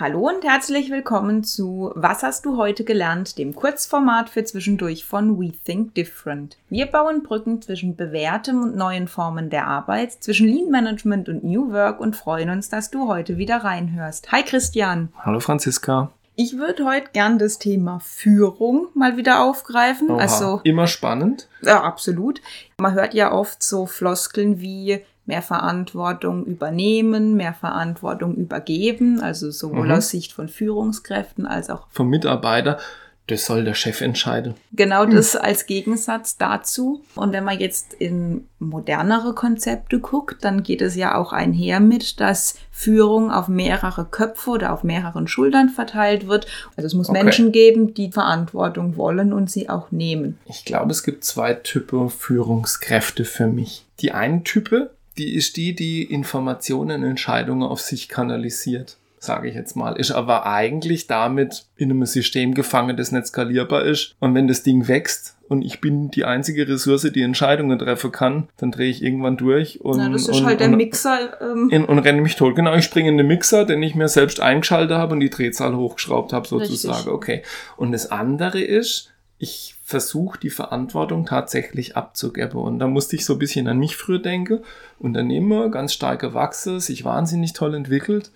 Hallo und herzlich willkommen zu Was hast du heute gelernt, dem Kurzformat für zwischendurch von We Think Different. Wir bauen Brücken zwischen bewährtem und neuen Formen der Arbeit, zwischen Lean Management und New Work und freuen uns, dass du heute wieder reinhörst. Hi Christian. Hallo Franziska. Ich würde heute gern das Thema Führung mal wieder aufgreifen. Oha, Also immer spannend. ja, absolut. Man hört ja oft so Floskeln wie mehr Verantwortung übernehmen, mehr Verantwortung übergeben, also sowohl Mhm. aus Sicht von Führungskräften als auch Vom Mitarbeiter, das soll der Chef entscheiden. genau das als Gegensatz dazu. Und wenn man jetzt in modernere Konzepte guckt, dann geht es ja auch einher mit, dass Führung auf mehrere Köpfe oder auf mehreren Schultern verteilt wird. Also es muss Okay. Menschen geben, die Verantwortung wollen und sie auch nehmen. Ich glaube, es gibt zwei Typen Führungskräfte für mich. Die eine Type, die ist die, die Informationen, Entscheidungen auf sich kanalisiert, sage ich jetzt mal. Ist aber eigentlich damit in einem System gefangen, das nicht skalierbar ist. Und wenn das Ding wächst und ich bin die einzige Ressource, die Entscheidungen treffen kann, dann drehe ich irgendwann durch und, Na, das ist und, halt der und, Mixer. Ähm, in, und renne mich tot. Genau, ich springe in den Mixer, den ich mir selbst eingeschaltet habe und die Drehzahl hochgeschraubt habe, sozusagen. Richtig. Okay. Und das andere ist, ich versuche die Verantwortung tatsächlich abzugeben. Und da musste ich so ein bisschen an mich früher denken. Unternehmer, ganz stark gewachsen, sich wahnsinnig toll entwickelt.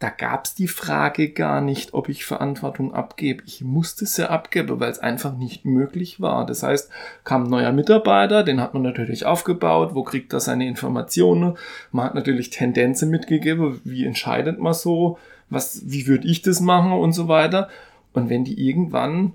Da gab es die Frage gar nicht, ob ich Verantwortung abgebe. Ich musste sie abgeben, weil es einfach nicht möglich war. Das heißt, kam ein neuer Mitarbeiter, den hat man natürlich aufgebaut. Wo kriegt er seine Informationen? Man hat natürlich Tendenzen mitgegeben. Wie entscheidet man so? Was, wie würde ich das machen und so weiter? Und wenn die irgendwann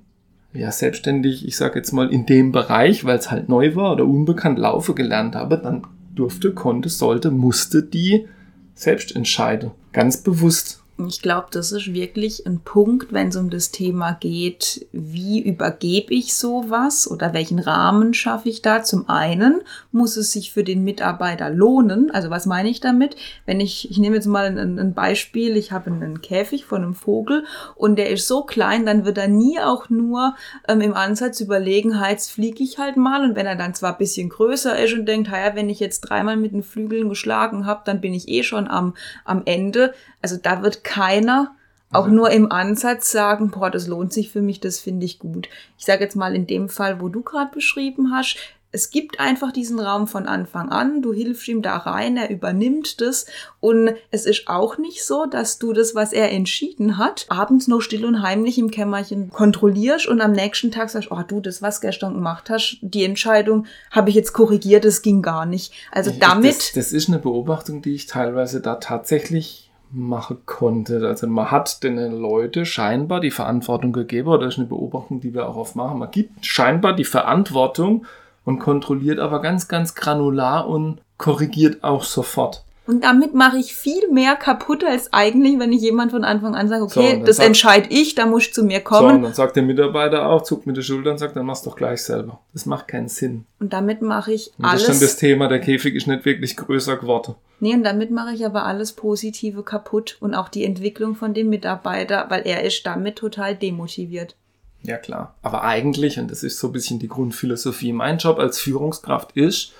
ja, selbstständig, ich sage jetzt mal, in dem Bereich, weil es halt neu war oder unbekannt laufen gelernt habe, dann durfte, konnte, sollte, musste die selbst entscheiden. Ganz bewusst. Ich glaube, das ist wirklich ein Punkt, wenn es um das Thema geht, wie übergebe ich sowas oder welchen Rahmen schaffe ich da? Zum einen muss es sich für den Mitarbeiter lohnen. Also was meine ich damit? Wenn ich, ich nehme jetzt mal ein, ein Beispiel, ich habe einen Käfig von einem Vogel und der ist so klein, dann wird er nie auch nur ähm, im Ansatz überlegen, jetzt fliege ich halt mal. Und wenn er dann zwar ein bisschen größer ist und denkt, ja, wenn ich jetzt dreimal mit den Flügeln geschlagen habe, dann bin ich eh schon am, am Ende. Also da wird keiner auch nur im Ansatz sagen, boah, das lohnt sich für mich, das finde ich gut. Ich sage jetzt mal in dem Fall, wo du gerade beschrieben hast, es gibt einfach diesen Raum von Anfang an, du hilfst ihm da rein, er übernimmt das und es ist auch nicht so, dass du das, was er entschieden hat, abends noch still und heimlich im Kämmerchen kontrollierst und am nächsten Tag sagst, oh du, das, was gestern gemacht hast, die Entscheidung habe ich jetzt korrigiert, das ging gar nicht. Also damit... Das, das ist eine Beobachtung, die ich teilweise da tatsächlich machen konnte. Also man hat den Leute scheinbar die Verantwortung gegeben, oder das ist eine Beobachtung, die wir auch oft machen. Man gibt scheinbar die Verantwortung und kontrolliert aber ganz, ganz granular und korrigiert auch sofort. Und damit mache ich viel mehr kaputt als eigentlich, wenn ich jemand von Anfang an sage, So, okay, dann das entscheide ich, da musst du zu mir So, und kommen. dann sagt der Mitarbeiter auch, zuckt mit den Schultern und sagt, dann mach's doch gleich selber. Das macht keinen Sinn. und damit mache ich Und das ist dann das alles. Thema, der Käfig ist nicht wirklich größer geworden. Nee, und damit mache ich aber alles Positive kaputt und auch die Entwicklung von dem Mitarbeiter, weil er ist damit total demotiviert. Ja, klar. Aber eigentlich, und das ist so ein bisschen die Grundphilosophie, mein Job als Führungskraft ist,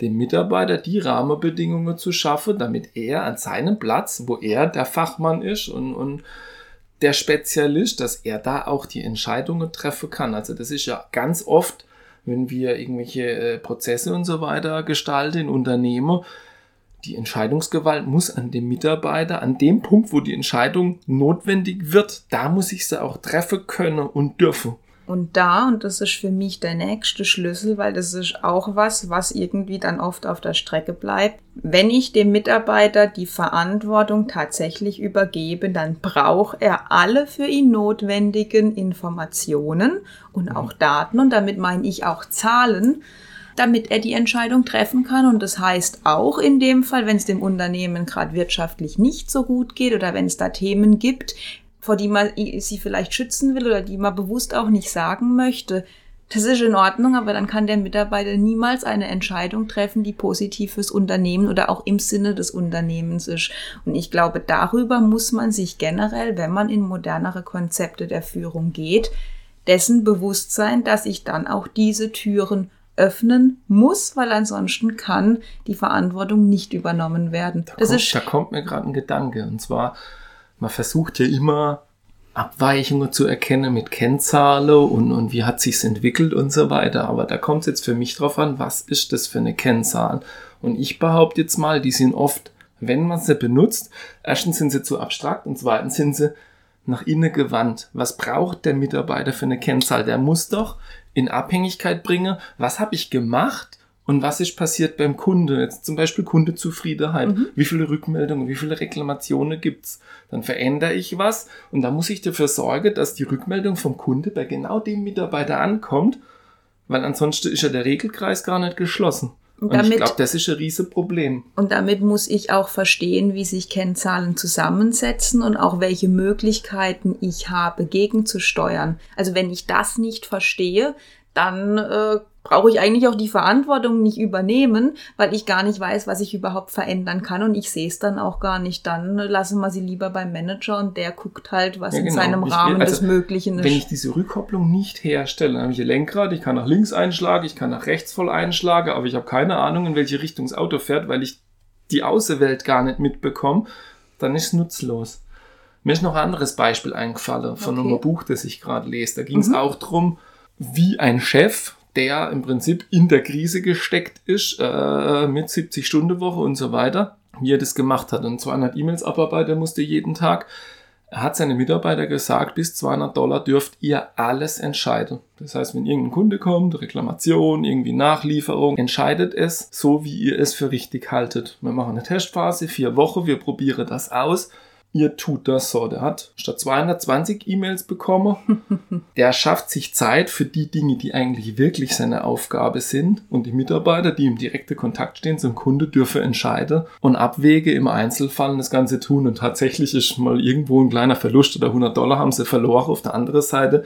dem Mitarbeiter die Rahmenbedingungen zu schaffen, damit er an seinem Platz, wo er der Fachmann ist und, und der Spezialist, dass er da auch die Entscheidungen treffen kann. Also das ist ja ganz oft, wenn wir irgendwelche äh, Prozesse und so weiter gestalten in Unternehmen, die Entscheidungsgewalt muss an dem Mitarbeiter, an dem Punkt, wo die Entscheidung notwendig wird, da muss ich sie auch treffen können und dürfen. Und da, und das ist für mich der nächste Schlüssel, weil das ist auch was, was irgendwie dann oft auf der Strecke bleibt. Wenn ich dem Mitarbeiter die Verantwortung tatsächlich übergebe, dann braucht er alle für ihn notwendigen Informationen und auch Daten und damit meine ich auch Zahlen, damit er die Entscheidung treffen kann. Und das heißt auch in dem Fall, wenn es dem Unternehmen gerade wirtschaftlich nicht so gut geht oder wenn es da Themen gibt, vor die man sie vielleicht schützen will oder die man bewusst auch nicht sagen möchte. Das ist in Ordnung, aber dann kann der Mitarbeiter niemals eine Entscheidung treffen, die positiv fürs Unternehmen oder auch im Sinne des Unternehmens ist. Und ich glaube, darüber muss man sich generell, wenn man in modernere Konzepte der Führung geht, dessen bewusst sein, dass ich dann auch diese Türen öffnen muss, weil ansonsten kann die Verantwortung nicht übernommen werden. Da, Das kommt, ist da kommt mir gerade ein Gedanke. Und zwar, man versucht ja immer Abweichungen zu erkennen mit Kennzahlen und, und wie hat sich's entwickelt und so weiter. Aber da kommt es jetzt für mich drauf an, was ist das für eine Kennzahl? Und ich behaupte jetzt mal, die sind oft, wenn man sie benutzt, erstens sind sie zu abstrakt und zweitens sind sie nach innen gewandt. Was braucht der Mitarbeiter für eine Kennzahl? Der muss doch in Abhängigkeit bringen, was habe ich gemacht und was ist passiert beim Kunde? Jetzt zum Beispiel Kundezufriedenheit. Mhm. Wie viele Rückmeldungen, wie viele Reklamationen gibt's? Dann verändere ich was und da muss ich dafür sorgen, dass die Rückmeldung vom Kunde bei genau dem Mitarbeiter ankommt, weil ansonsten ist ja der Regelkreis gar nicht geschlossen. Und, damit, ich glaube, das ist ein riesen Problem. Und damit muss ich auch verstehen, wie sich Kennzahlen zusammensetzen und auch welche Möglichkeiten ich habe, gegenzusteuern. Also wenn ich das nicht verstehe, dann äh, brauche ich eigentlich auch die Verantwortung nicht übernehmen, weil ich gar nicht weiß, was ich überhaupt verändern kann und ich sehe es dann auch gar nicht. Dann lassen wir sie lieber beim Manager und der guckt halt, was ja, genau. in seinem ich, Rahmen also, des Möglichen ist. Wenn ich diese Rückkopplung nicht herstelle, dann habe ich ein Lenkrad, ich kann nach links einschlagen, ich kann nach rechts voll einschlagen, aber ich habe keine Ahnung, in welche Richtung das Auto fährt, weil ich die Außenwelt gar nicht mitbekomme, dann ist es nutzlos. Mir ist noch ein anderes Beispiel eingefallen von okay. einem Buch, das ich gerade lese. Da ging es mhm. auch drum, wie ein Chef der im Prinzip in der Krise gesteckt ist, äh, mit 70-Stunden-Woche und so weiter, wie er das gemacht hat. Und 200 E-Mails abarbeiten musste jeden Tag. Er hat seine Mitarbeiter gesagt, bis 200 Dollar dürft ihr alles entscheiden. Das heißt, wenn irgendein Kunde kommt, Reklamation, irgendwie Nachlieferung, entscheidet es so, wie ihr es für richtig haltet. Wir machen eine Testphase, vier Wochen, wir probieren das aus ihr tut das so. Der hat statt 220 E-Mails bekommen. der schafft sich Zeit für die Dinge, die eigentlich wirklich seine Aufgabe sind. Und die Mitarbeiter, die im direkten Kontakt stehen zum Kunde, dürfen entscheiden und Abwege im Einzelfall das Ganze tun. Und tatsächlich ist mal irgendwo ein kleiner Verlust oder 100 Dollar haben sie verloren. Auf der anderen Seite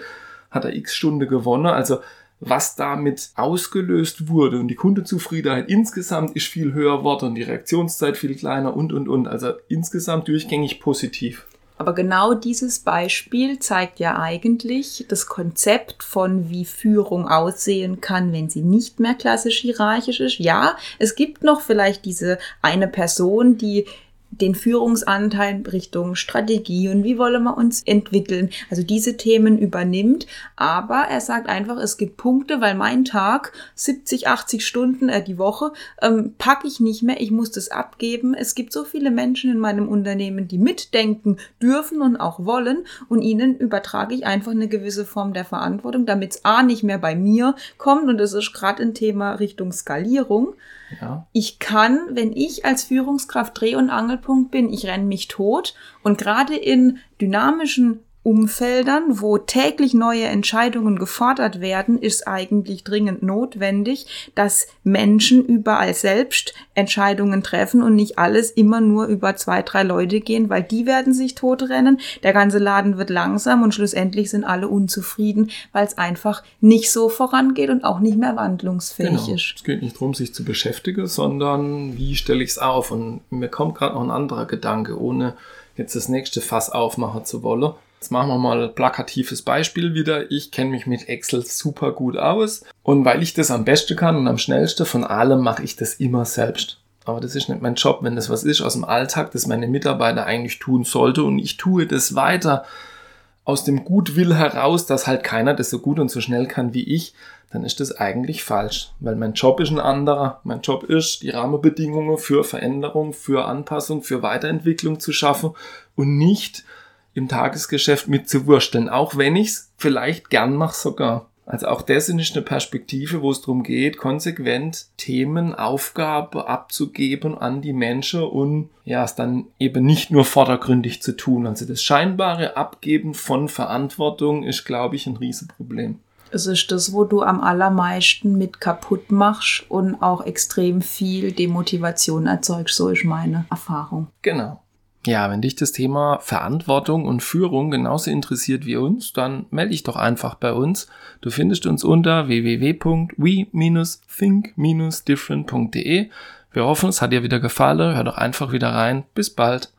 hat er x Stunde gewonnen. Also was damit ausgelöst wurde und die Kundenzufriedenheit insgesamt ist viel höher geworden die Reaktionszeit viel kleiner und, und, und. Also insgesamt durchgängig positiv. Aber genau dieses Beispiel zeigt ja eigentlich das Konzept von, wie Führung aussehen kann, wenn sie nicht mehr klassisch hierarchisch ist. Ja, es gibt noch vielleicht diese eine Person, die den Führungsanteil Richtung Strategie und wie wollen wir uns entwickeln. Also diese Themen übernimmt. Aber er sagt einfach, es gibt Punkte, weil mein Tag 70, 80 Stunden äh, die Woche ähm, packe ich nicht mehr. Ich muss das abgeben. Es gibt so viele Menschen in meinem Unternehmen, die mitdenken dürfen und auch wollen. Und ihnen übertrage ich einfach eine gewisse Form der Verantwortung, damit es A nicht mehr bei mir kommt. Und das ist gerade ein Thema Richtung Skalierung. Ja. Ich kann, wenn ich als Führungskraft Dreh- und Angelpunkt bin, ich renne mich tot. Und gerade in dynamischen Umfeldern, wo täglich neue Entscheidungen gefordert werden, ist eigentlich dringend notwendig, dass Menschen überall selbst Entscheidungen treffen und nicht alles immer nur über zwei, drei Leute gehen, weil die werden sich totrennen, der ganze Laden wird langsam und schlussendlich sind alle unzufrieden, weil es einfach nicht so vorangeht und auch nicht mehr wandlungsfähig genau. ist. Es geht nicht darum, sich zu beschäftigen, sondern wie stelle ich es auf? Und mir kommt gerade noch ein anderer Gedanke, ohne jetzt das nächste Fass aufmachen zu wollen. Jetzt machen wir mal ein plakatives Beispiel wieder. Ich kenne mich mit Excel super gut aus und weil ich das am besten kann und am schnellsten von allem mache ich das immer selbst. Aber das ist nicht mein Job, wenn das was ist aus dem Alltag, das meine Mitarbeiter eigentlich tun sollte und ich tue das weiter aus dem Gutwill heraus, dass halt keiner das so gut und so schnell kann wie ich, dann ist das eigentlich falsch, weil mein Job ist ein anderer. Mein Job ist, die Rahmenbedingungen für Veränderung, für Anpassung, für Weiterentwicklung zu schaffen und nicht im Tagesgeschäft mitzuwursteln, auch wenn ich es vielleicht gern mache sogar. Also auch das ist eine Perspektive, wo es darum geht, konsequent Themen, Aufgaben abzugeben an die Menschen und ja, es dann eben nicht nur vordergründig zu tun. Also das scheinbare Abgeben von Verantwortung ist, glaube ich, ein Riesenproblem. Es ist das, wo du am allermeisten mit kaputt machst und auch extrem viel Demotivation erzeugst. So ist meine Erfahrung. Genau. Ja, wenn dich das Thema Verantwortung und Führung genauso interessiert wie uns, dann melde dich doch einfach bei uns. Du findest uns unter www.we-think-different.de. Wir hoffen, es hat dir wieder gefallen. Hör doch einfach wieder rein. Bis bald.